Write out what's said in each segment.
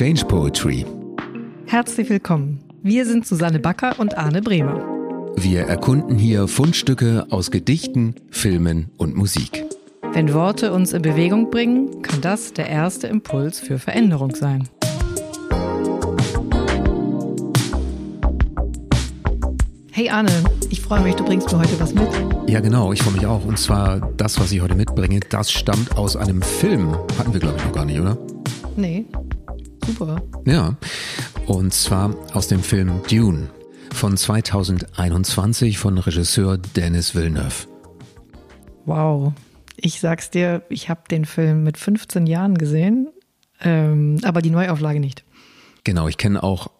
Change Poetry. Herzlich willkommen. Wir sind Susanne Backer und Arne Bremer. Wir erkunden hier Fundstücke aus Gedichten, Filmen und Musik. Wenn Worte uns in Bewegung bringen, kann das der erste Impuls für Veränderung sein. Hey Arne, ich freue mich, du bringst mir heute was mit. Ja, genau, ich freue mich auch. Und zwar das, was ich heute mitbringe, das stammt aus einem Film. Hatten wir, glaube ich, noch gar nicht, oder? Nee. Super. Ja. Und zwar aus dem Film Dune von 2021 von Regisseur Dennis Villeneuve. Wow. Ich sag's dir, ich habe den Film mit 15 Jahren gesehen, ähm, aber die Neuauflage nicht. Genau, ich kenne auch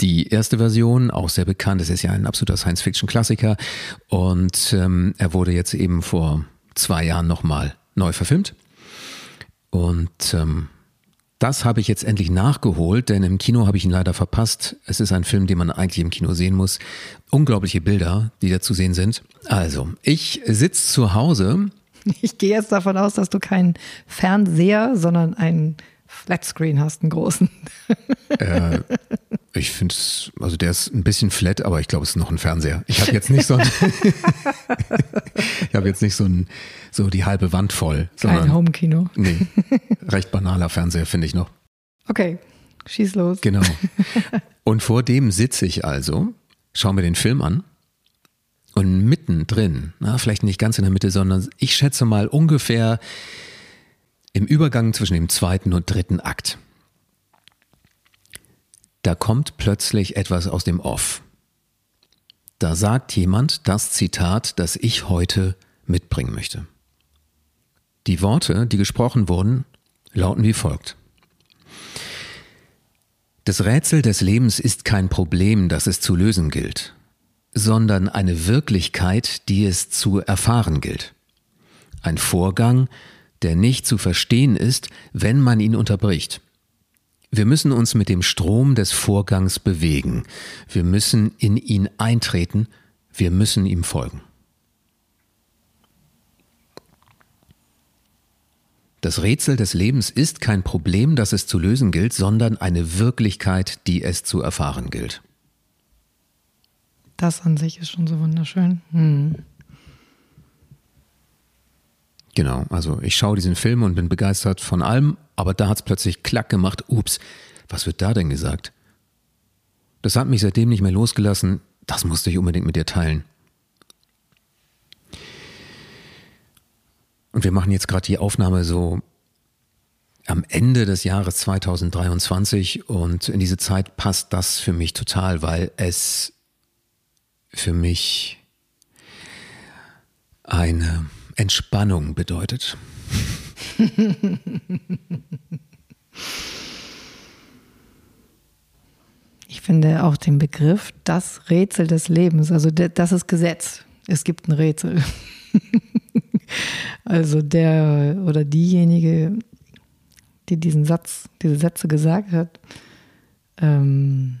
die erste Version, auch sehr bekannt. Es ist ja ein absoluter Science-Fiction-Klassiker. Und ähm, er wurde jetzt eben vor zwei Jahren nochmal neu verfilmt. Und ähm, das habe ich jetzt endlich nachgeholt, denn im Kino habe ich ihn leider verpasst. Es ist ein Film, den man eigentlich im Kino sehen muss. Unglaubliche Bilder, die da zu sehen sind. Also, ich sitze zu Hause. Ich gehe jetzt davon aus, dass du keinen Fernseher, sondern einen Flatscreen hast, einen großen. Äh, ich finde es, also der ist ein bisschen flat, aber ich glaube, es ist noch ein Fernseher. Ich habe jetzt nicht so ein, ich habe jetzt nicht so ein, so die halbe Wand voll. Kein Homekino. Nee, recht banaler Fernseher finde ich noch. Okay, schieß los. Genau. Und vor dem sitze ich also, schaue mir den Film an und mittendrin, na, vielleicht nicht ganz in der Mitte, sondern ich schätze mal ungefähr im Übergang zwischen dem zweiten und dritten Akt da kommt plötzlich etwas aus dem Off. Da sagt jemand das Zitat, das ich heute mitbringen möchte. Die Worte, die gesprochen wurden, lauten wie folgt. Das Rätsel des Lebens ist kein Problem, das es zu lösen gilt, sondern eine Wirklichkeit, die es zu erfahren gilt. Ein Vorgang, der nicht zu verstehen ist, wenn man ihn unterbricht. Wir müssen uns mit dem Strom des Vorgangs bewegen. Wir müssen in ihn eintreten. Wir müssen ihm folgen. Das Rätsel des Lebens ist kein Problem, das es zu lösen gilt, sondern eine Wirklichkeit, die es zu erfahren gilt. Das an sich ist schon so wunderschön. Hm. Genau, also ich schaue diesen Film und bin begeistert von allem, aber da hat es plötzlich klack gemacht, ups, was wird da denn gesagt? Das hat mich seitdem nicht mehr losgelassen, das musste ich unbedingt mit dir teilen. Und wir machen jetzt gerade die Aufnahme so am Ende des Jahres 2023 und in diese Zeit passt das für mich total, weil es für mich eine Entspannung bedeutet. Ich finde auch den Begriff das Rätsel des Lebens, also das ist Gesetz. Es gibt ein Rätsel. also der oder diejenige, die diesen Satz, diese Sätze gesagt hat, ähm,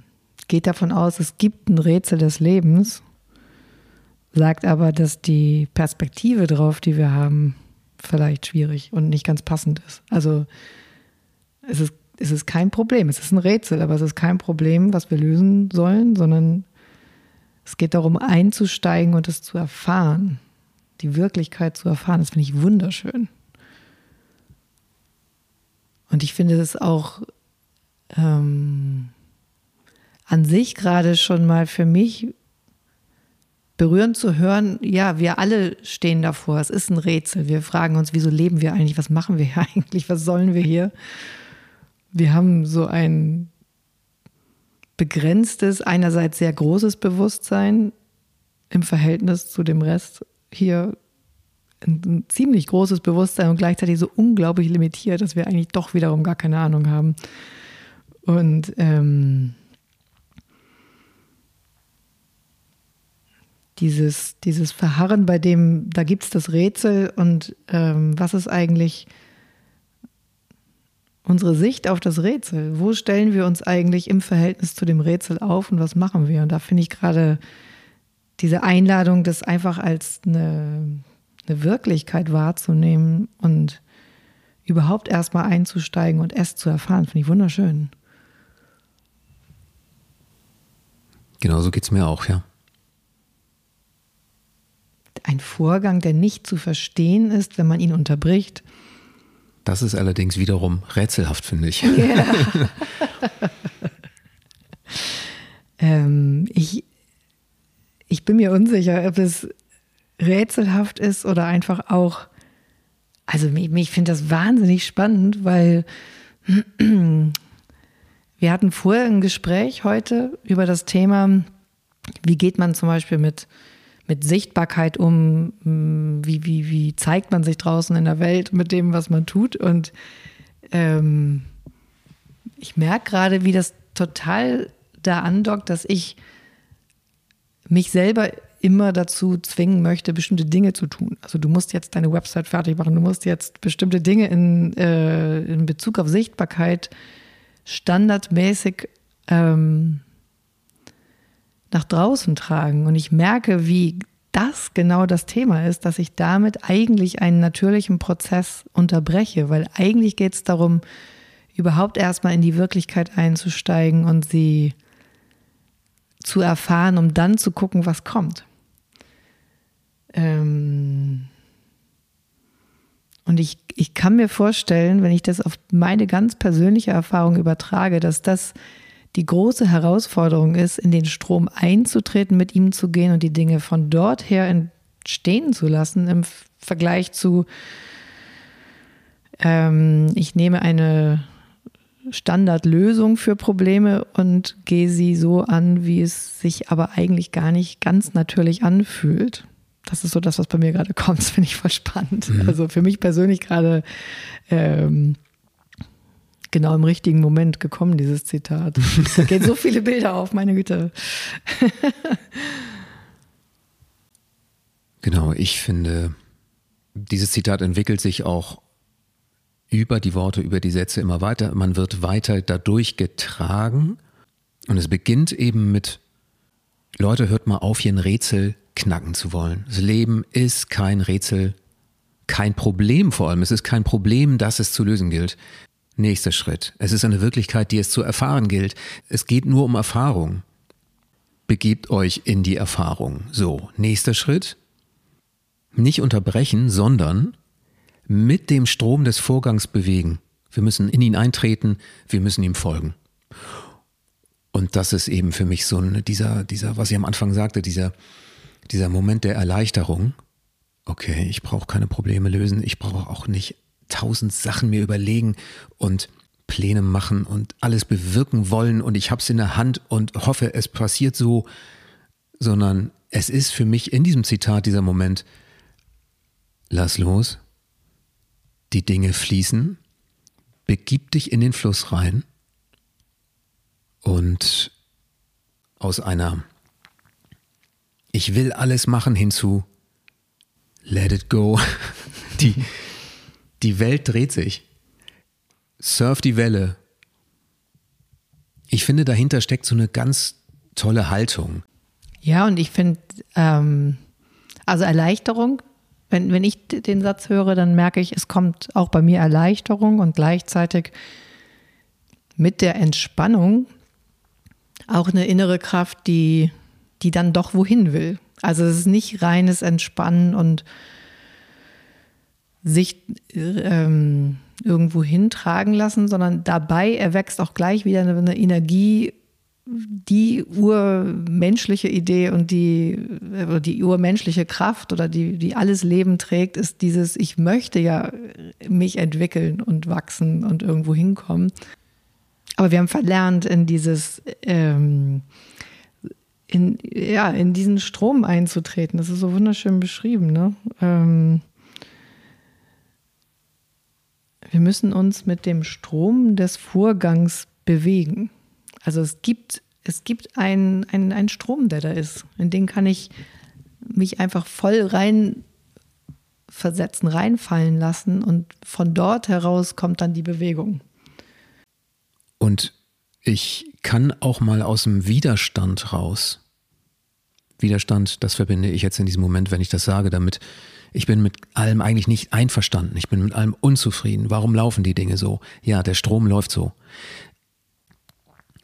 geht davon aus, es gibt ein Rätsel des Lebens sagt aber, dass die Perspektive drauf, die wir haben, vielleicht schwierig und nicht ganz passend ist. Also es ist, es ist kein Problem, es ist ein Rätsel, aber es ist kein Problem, was wir lösen sollen, sondern es geht darum, einzusteigen und es zu erfahren, die Wirklichkeit zu erfahren. Das finde ich wunderschön. Und ich finde es auch ähm, an sich gerade schon mal für mich berührend zu hören, ja, wir alle stehen davor. Es ist ein Rätsel. Wir fragen uns, wieso leben wir eigentlich? Was machen wir hier eigentlich? Was sollen wir hier? Wir haben so ein begrenztes, einerseits sehr großes Bewusstsein im Verhältnis zu dem Rest hier ein, ziemlich großes Bewusstsein und gleichzeitig so unglaublich limitiert, dass wir eigentlich doch wiederum gar keine Ahnung haben. Und ähm, dieses, dieses Verharren, bei dem, da gibt es das Rätsel und ähm, was ist eigentlich unsere Sicht auf das Rätsel? Wo stellen wir uns eigentlich im Verhältnis zu dem Rätsel auf und was machen wir? Und da finde ich gerade diese Einladung, das einfach als eine, eine Wirklichkeit wahrzunehmen und überhaupt erstmal einzusteigen und es zu erfahren, finde ich wunderschön. Genauso geht es mir auch, ja. Ein Vorgang, der nicht zu verstehen ist, wenn man ihn unterbricht. Das ist allerdings wiederum rätselhaft, finde ich. Ja. ähm, ich, ich bin mir unsicher, ob es rätselhaft ist oder einfach auch, also ich, ich finde das wahnsinnig spannend, weil wir hatten vorher ein Gespräch heute über das Thema, wie geht man zum Beispiel mit, mit Sichtbarkeit um, wie, wie, wie zeigt man sich draußen in der Welt mit dem, was man tut. Und ähm, ich merke gerade, wie das total da andockt, dass ich mich selber immer dazu zwingen möchte, bestimmte Dinge zu tun. Also du musst jetzt deine Website fertig machen, du musst jetzt bestimmte Dinge in, äh, in Bezug auf Sichtbarkeit standardmäßig ähm, nach draußen tragen. Und ich merke, wie das genau das Thema ist, dass ich damit eigentlich einen natürlichen Prozess unterbreche, weil eigentlich geht es darum, überhaupt erstmal in die Wirklichkeit einzusteigen und sie zu erfahren, um dann zu gucken, was kommt. Ähm und ich, ich kann mir vorstellen, wenn ich das auf meine ganz persönliche Erfahrung übertrage, dass das die große Herausforderung ist, in den Strom einzutreten, mit ihm zu gehen und die Dinge von dort her entstehen zu lassen im Vergleich zu, ähm, ich nehme eine Standardlösung für Probleme und gehe sie so an, wie es sich aber eigentlich gar nicht ganz natürlich anfühlt. Das ist so das, was bei mir gerade kommt. Das finde ich voll spannend. Mhm. Also für mich persönlich gerade ähm, genau im richtigen Moment gekommen, dieses Zitat. Da gehen so viele Bilder auf, meine Güte. genau, ich finde, dieses Zitat entwickelt sich auch über die Worte, über die Sätze immer weiter. Man wird weiter dadurch getragen. Und es beginnt eben mit, Leute, hört mal auf, hier ein Rätsel knacken zu wollen. Das Leben ist kein Rätsel, kein Problem vor allem. Es ist kein Problem, das es zu lösen gilt. Nächster Schritt. Es ist eine Wirklichkeit, die es zu erfahren gilt. Es geht nur um Erfahrung. Begebt euch in die Erfahrung. So, nächster Schritt. Nicht unterbrechen, sondern mit dem Strom des Vorgangs bewegen. Wir müssen in ihn eintreten, wir müssen ihm folgen. Und das ist eben für mich so ein, dieser, dieser, was ich am Anfang sagte, dieser, dieser Moment der Erleichterung. Okay, ich brauche keine Probleme lösen, ich brauche auch nicht tausend Sachen mir überlegen und Pläne machen und alles bewirken wollen und ich habe es in der Hand und hoffe, es passiert so, sondern es ist für mich in diesem Zitat dieser Moment, lass los, die Dinge fließen, begib dich in den Fluss rein und aus einer Ich will alles machen hinzu Let it go. Die, die Welt dreht sich. Surf die Welle. Ich finde, dahinter steckt so eine ganz tolle Haltung. Ja, und ich finde, ähm, also Erleichterung wenn, wenn ich den Satz höre, dann merke ich, es kommt auch bei mir Erleichterung und gleichzeitig mit der Entspannung auch eine innere Kraft, die, die dann doch wohin will. Also es ist nicht reines Entspannen und sich ähm, irgendwo hintragen lassen, sondern dabei erwächst auch gleich wieder eine, eine Energie, die urmenschliche Idee und die, äh, die urmenschliche Kraft oder die, die alles Leben trägt, ist dieses, ich möchte ja mich entwickeln und wachsen und irgendwo hinkommen. Aber wir haben verlernt, in dieses, ähm, in, ja, in diesen Strom einzutreten. Das ist so wunderschön beschrieben. Ne? Ähm, wir müssen uns mit dem Strom des Vorgangs bewegen. Also es gibt, es gibt einen, einen, Strom, der da ist. In den kann ich mich einfach voll rein versetzen, reinfallen lassen und von dort heraus kommt dann die Bewegung. Und ich kann auch mal aus dem Widerstand raus. Widerstand, das verbinde ich jetzt in diesem Moment, wenn ich das sage, damit Ich bin mit allem eigentlich nicht einverstanden. Ich bin mit allem unzufrieden. Warum laufen die Dinge so? Ja, der Strom läuft so.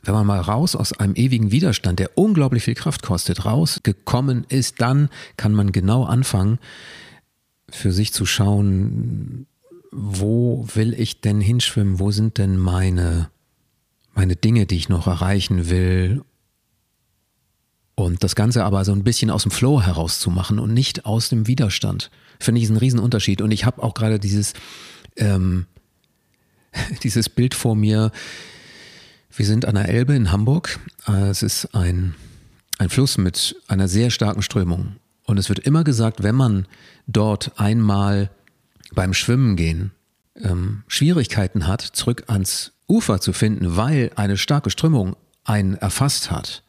Wenn man mal raus aus einem ewigen Widerstand, der unglaublich viel Kraft kostet, rausgekommen ist, dann kann man genau anfangen, für sich zu schauen, wo will ich denn hinschwimmen? Wo sind denn meine, meine Dinge, die ich noch erreichen will? Und das Ganze aber so ein bisschen aus dem Flow herauszumachen und nicht aus dem Widerstand, finde ich ist ein Riesenunterschied. Und ich habe auch gerade dieses, ähm, dieses Bild vor mir. Wir sind an der Elbe in Hamburg. Es ist ein, ein Fluss mit einer sehr starken Strömung. Und es wird immer gesagt, wenn man dort einmal beim Schwimmen gehen ähm, Schwierigkeiten hat, zurück ans Ufer zu finden, weil eine starke Strömung einen erfasst hat,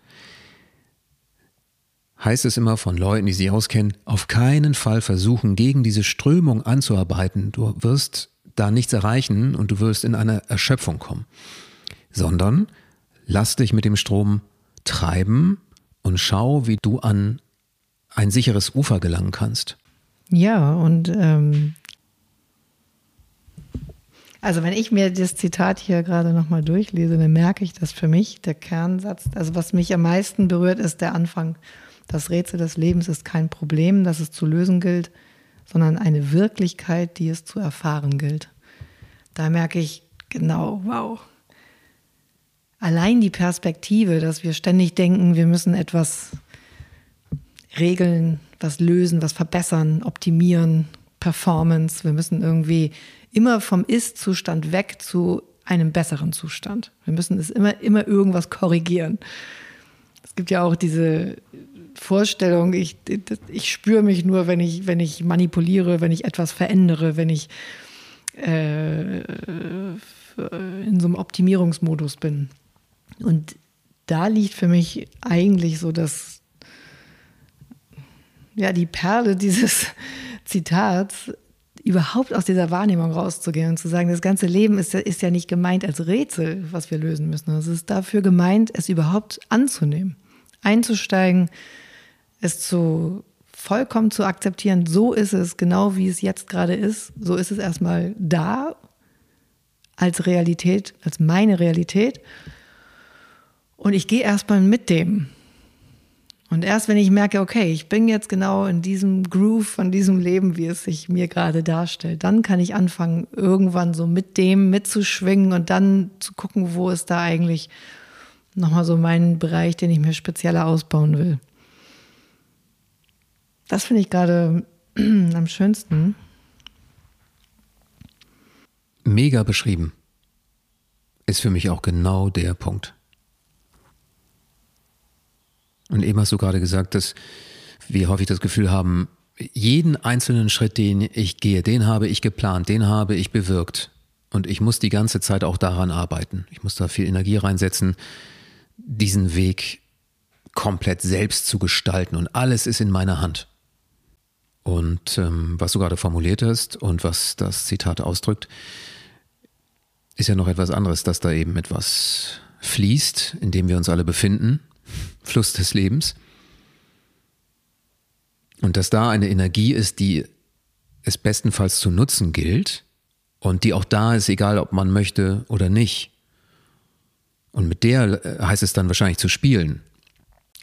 heißt es immer von Leuten, die sich auskennen, auf keinen Fall versuchen, gegen diese Strömung anzuarbeiten. Du wirst da nichts erreichen und du wirst in eine Erschöpfung kommen. Sondern lass dich mit dem Strom treiben und schau, wie du an ein sicheres Ufer gelangen kannst. Ja, und ähm, also wenn ich mir das Zitat hier gerade nochmal durchlese, dann merke ich, dass für mich der Kernsatz, also was mich am meisten berührt, ist der Anfang. Das Rätsel des Lebens ist kein Problem, das es zu lösen gilt, sondern eine Wirklichkeit, die es zu erfahren gilt. Da merke ich genau, wow. Allein die Perspektive, dass wir ständig denken, wir müssen etwas regeln, was lösen, was verbessern, optimieren, Performance. Wir müssen irgendwie immer vom Ist-Zustand weg zu einem besseren Zustand. Wir müssen es immer, immer irgendwas korrigieren. Es gibt ja auch diese Vorstellung, ich, ich spüre mich nur, wenn ich, wenn ich manipuliere, wenn ich etwas verändere, wenn ich äh, in so einem Optimierungsmodus bin. Und da liegt für mich eigentlich so das, ja, die Perle dieses Zitats, überhaupt aus dieser Wahrnehmung rauszugehen und zu sagen, das ganze Leben ist, ist ja nicht gemeint als Rätsel, was wir lösen müssen. Es ist dafür gemeint, es überhaupt anzunehmen, einzusteigen, es zu vollkommen zu akzeptieren, so ist es, genau wie es jetzt gerade ist, so ist es erstmal da als Realität, als meine Realität. Und ich gehe erstmal mit dem. Und erst wenn ich merke, okay, ich bin jetzt genau in diesem Groove von diesem Leben, wie es sich mir gerade darstellt, dann kann ich anfangen, irgendwann so mit dem mitzuschwingen und dann zu gucken, wo ist da eigentlich nochmal so mein Bereich, den ich mir spezieller ausbauen will. Das finde ich gerade am schönsten. Mega beschrieben. Ist für mich auch genau der Punkt. Und eben hast du gerade gesagt, dass wir häufig das Gefühl haben, jeden einzelnen Schritt, den ich gehe, den habe ich geplant, den habe ich bewirkt. Und ich muss die ganze Zeit auch daran arbeiten. Ich muss da viel Energie reinsetzen, diesen Weg komplett selbst zu gestalten. Und alles ist in meiner Hand. Und ähm, was du gerade formuliert hast und was das Zitat ausdrückt, ist ja noch etwas anderes, dass da eben etwas fließt, in dem wir uns alle befinden, Fluss des Lebens. Und dass da eine Energie ist, die es bestenfalls zu nutzen gilt und die auch da ist, egal ob man möchte oder nicht. Und mit der äh, heißt es dann wahrscheinlich zu spielen.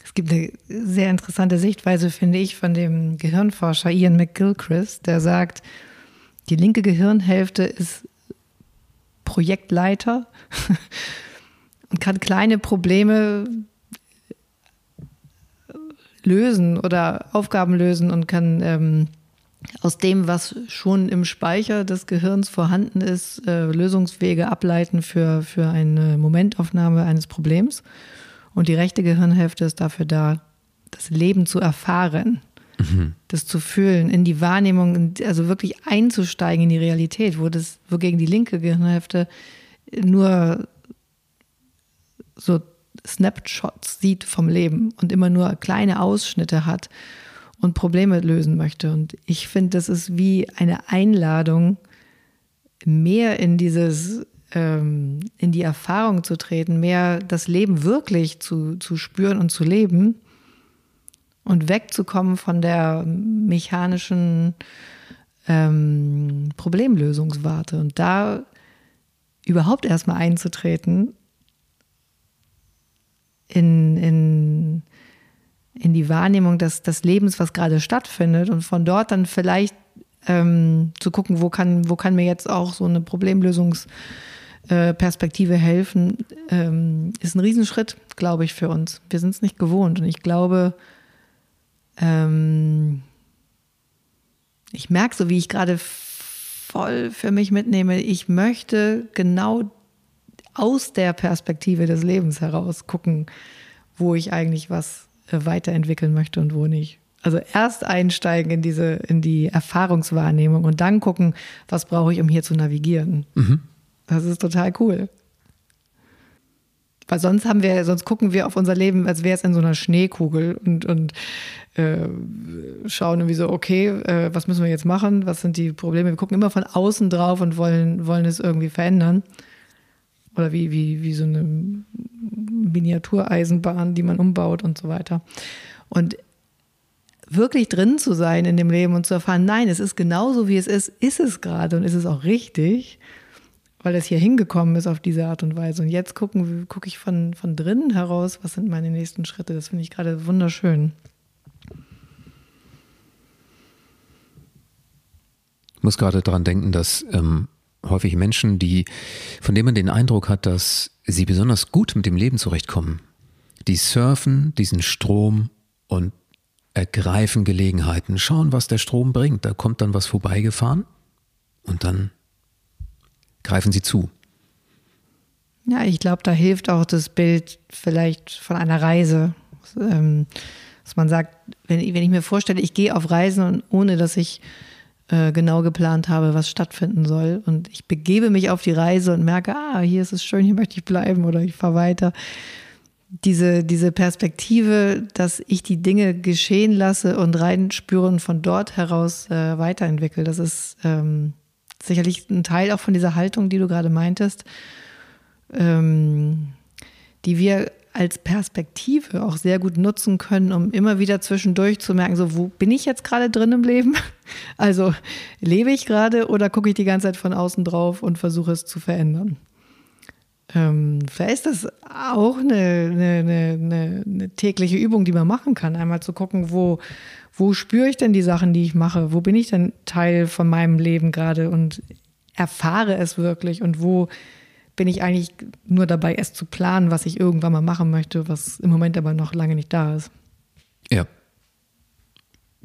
Es gibt eine sehr interessante Sichtweise, finde ich, von dem Gehirnforscher Ian McGilchrist, der sagt, die linke Gehirnhälfte ist Projektleiter und kann kleine Probleme lösen oder Aufgaben lösen und kann ähm, aus dem, was schon im Speicher des Gehirns vorhanden ist, äh, Lösungswege ableiten für, für eine Momentaufnahme eines Problems. Und die rechte Gehirnhälfte ist dafür da, das Leben zu erfahren, mhm. das zu fühlen, in die Wahrnehmung, also wirklich einzusteigen in die Realität, wo das, wogegen die linke Gehirnhälfte nur so Snapshots sieht vom Leben und immer nur kleine Ausschnitte hat und Probleme lösen möchte. Und ich finde, das ist wie eine Einladung, mehr in dieses, ähm, in die Erfahrung zu treten, mehr das Leben wirklich zu, zu spüren und zu leben und wegzukommen von der mechanischen ähm, Problemlösungswarte und da überhaupt erstmal einzutreten in, in, in die Wahrnehmung des, des Lebens, was gerade stattfindet und von dort dann vielleicht ähm, zu gucken, wo kann, wo kann mir jetzt auch so eine Problemlösungsperspektive äh, helfen, ähm, ist ein Riesenschritt, glaube ich, für uns. Wir sind es nicht gewohnt und ich glaube, ähm, ich merke so, wie ich gerade voll für mich mitnehme, ich möchte genau aus der Perspektive des Lebens heraus gucken, wo ich eigentlich was äh, weiterentwickeln möchte und wo nicht. Also erst einsteigen in diese, in die Erfahrungswahrnehmung und dann gucken, was brauche ich, um hier zu navigieren. Mhm. Das ist total cool. Weil sonst haben wir, sonst gucken wir auf unser Leben, als wäre es in so einer Schneekugel und, und äh, schauen irgendwie so, okay, äh, was müssen wir jetzt machen? Was sind die Probleme? Wir gucken immer von außen drauf und wollen, wollen es irgendwie verändern. Oder wie, wie, wie so eine Miniatureisenbahn, die man umbaut und so weiter. Und wirklich drin zu sein in dem Leben und zu erfahren, nein, es ist genauso wie es ist, ist es gerade und ist es auch richtig weil es hier hingekommen ist auf diese Art und Weise. Und jetzt gucken, gucke ich von, von drinnen heraus, was sind meine nächsten Schritte. Das finde ich gerade wunderschön. Ich muss gerade daran denken, dass ähm, häufig Menschen, die, von denen man den Eindruck hat, dass sie besonders gut mit dem Leben zurechtkommen, die surfen diesen Strom und ergreifen Gelegenheiten, schauen, was der Strom bringt. Da kommt dann was vorbeigefahren und dann greifen Sie zu. Ja, ich glaube, da hilft auch das Bild vielleicht von einer Reise. Ähm, dass man sagt, wenn, wenn ich mir vorstelle, ich gehe auf Reisen und ohne dass ich äh, genau geplant habe, was stattfinden soll. Und ich begebe mich auf die Reise und merke, ah, hier ist es schön, hier möchte ich bleiben oder ich fahre weiter. Diese, diese Perspektive, dass ich die Dinge geschehen lasse und reinspüre und von dort heraus äh, weiterentwickle, das ist ähm, sicherlich ein Teil auch von dieser Haltung, die du gerade meintest, ähm, die wir als Perspektive auch sehr gut nutzen können, um immer wieder zwischendurch zu merken, so wo bin ich jetzt gerade drin im Leben? Also lebe ich gerade oder gucke ich die ganze Zeit von außen drauf und versuche es zu verändern? Ähm, vielleicht ist das auch eine, eine, eine, eine, tägliche Übung, die man machen kann. Einmal zu gucken, wo, wo spüre ich denn die Sachen, die ich mache? Wo bin ich denn Teil von meinem Leben gerade und erfahre es wirklich? Und wo bin ich eigentlich nur dabei, es zu planen, was ich irgendwann mal machen möchte, was im Moment aber noch lange nicht da ist? Ja.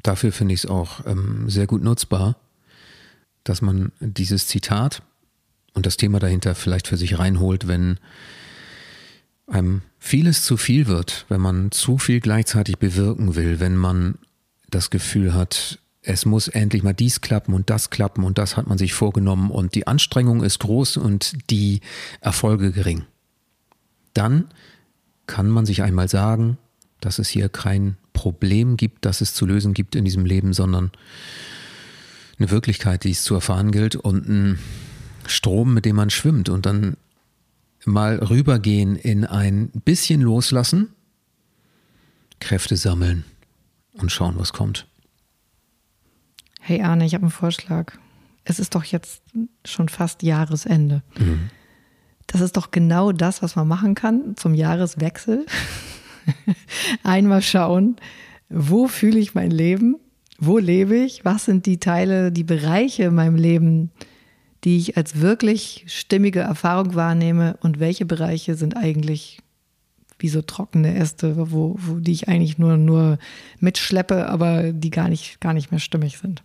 Dafür finde ich es auch ähm, sehr gut nutzbar, dass man dieses Zitat und das Thema dahinter vielleicht für sich reinholt, wenn einem vieles zu viel wird, wenn man zu viel gleichzeitig bewirken will, wenn man das Gefühl hat, es muss endlich mal dies klappen und das klappen und das hat man sich vorgenommen und die Anstrengung ist groß und die Erfolge gering. Dann kann man sich einmal sagen, dass es hier kein Problem gibt, das es zu lösen gibt in diesem Leben, sondern eine Wirklichkeit, die es zu erfahren gilt und ein Strom, mit dem man schwimmt und dann mal rübergehen in ein bisschen loslassen, Kräfte sammeln und schauen, was kommt. Hey Arne, ich habe einen Vorschlag. Es ist doch jetzt schon fast Jahresende. Mhm. Das ist doch genau das, was man machen kann zum Jahreswechsel. Einmal schauen, wo fühle ich mein Leben? Wo lebe ich? Was sind die Teile, die Bereiche in meinem Leben, die ich als wirklich stimmige Erfahrung wahrnehme und welche Bereiche sind eigentlich wie so trockene Äste, wo, wo die ich eigentlich nur, nur mitschleppe, aber die gar nicht, gar nicht mehr stimmig sind.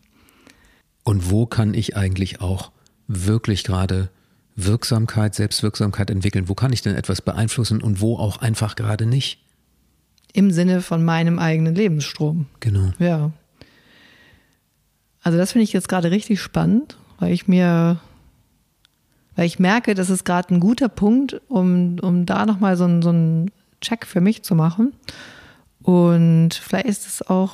Und wo kann ich eigentlich auch wirklich gerade Wirksamkeit, Selbstwirksamkeit entwickeln? Wo kann ich denn etwas beeinflussen und wo auch einfach gerade nicht? Im Sinne von meinem eigenen Lebensstrom. Genau. Ja. Also das finde ich jetzt gerade richtig spannend weil ich mir, weil ich merke, das ist gerade ein guter Punkt, um, um da nochmal so, so einen Check für mich zu machen. Und vielleicht ist es auch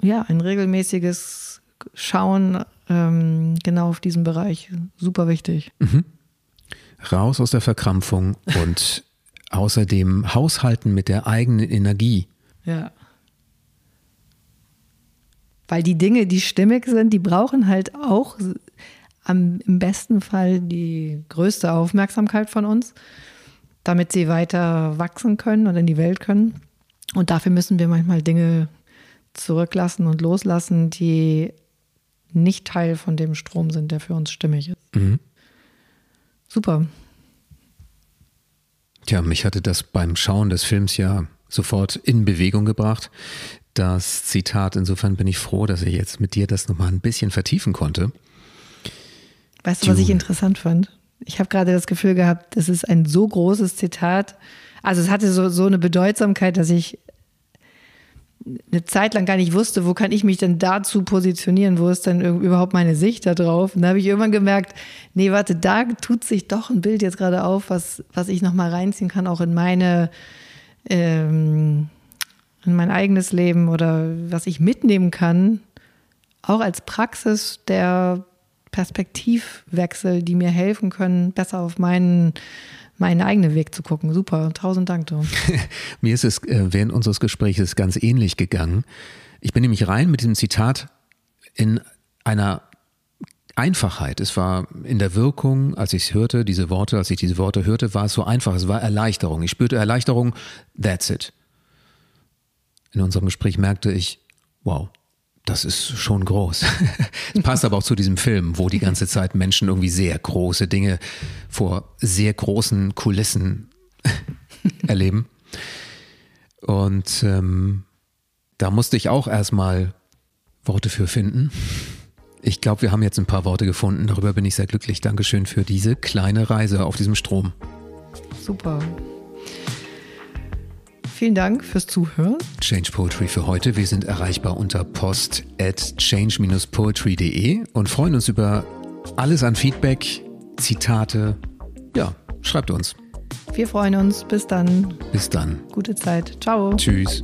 ja, ein regelmäßiges Schauen ähm, genau auf diesen Bereich super wichtig. Mhm. Raus aus der Verkrampfung und außerdem haushalten mit der eigenen Energie. Ja. Weil die Dinge, die stimmig sind, die brauchen halt auch am, im besten Fall die größte Aufmerksamkeit von uns, damit sie weiter wachsen können und in die Welt können. Und dafür müssen wir manchmal Dinge zurücklassen und loslassen, die nicht Teil von dem Strom sind, der für uns stimmig ist. Mhm. Super. Tja, mich hatte das beim Schauen des Films ja sofort in Bewegung gebracht. Das Zitat, insofern bin ich froh, dass ich jetzt mit dir das nochmal ein bisschen vertiefen konnte. Weißt du, was ich interessant fand? Ich habe gerade das Gefühl gehabt, das ist ein so großes Zitat. Also es hatte so, so eine Bedeutsamkeit, dass ich eine Zeit lang gar nicht wusste, wo kann ich mich denn dazu positionieren, wo ist denn überhaupt meine Sicht da drauf? Und da habe ich irgendwann gemerkt, nee, warte, da tut sich doch ein Bild jetzt gerade auf, was, was ich nochmal reinziehen kann, auch in meine, ähm, in mein eigenes Leben oder was ich mitnehmen kann, auch als Praxis der Perspektivwechsel, die mir helfen können, besser auf meinen meinen eigenen Weg zu gucken. Super, tausend Dank, Tom. Mir ist es äh, während unseres Gesprächs ganz ähnlich gegangen. Ich bin nämlich rein mit diesem Zitat in einer Einfachheit. Es war in der Wirkung, als ich es hörte, diese Worte, als ich diese Worte hörte, war es so einfach. Es war Erleichterung. Ich spürte Erleichterung. That's it. In unserem Gespräch merkte ich, wow, das ist schon groß. Es passt aber auch zu diesem Film, wo die ganze Zeit Menschen irgendwie sehr große Dinge vor sehr großen Kulissen erleben. Und ähm, da musste ich auch erstmal Worte für finden. Ich glaube, wir haben jetzt ein paar Worte gefunden. Darüber bin ich sehr glücklich. Dankeschön für diese kleine Reise auf diesem Strom. Super. Vielen Dank fürs Zuhören. Change Poetry für heute. Wir sind erreichbar unter post at change-poetry.de und freuen uns über alles an Feedback, Zitate. Ja, schreibt uns. Wir freuen uns. Bis dann. Bis dann. Gute Zeit. Ciao. Tschüss.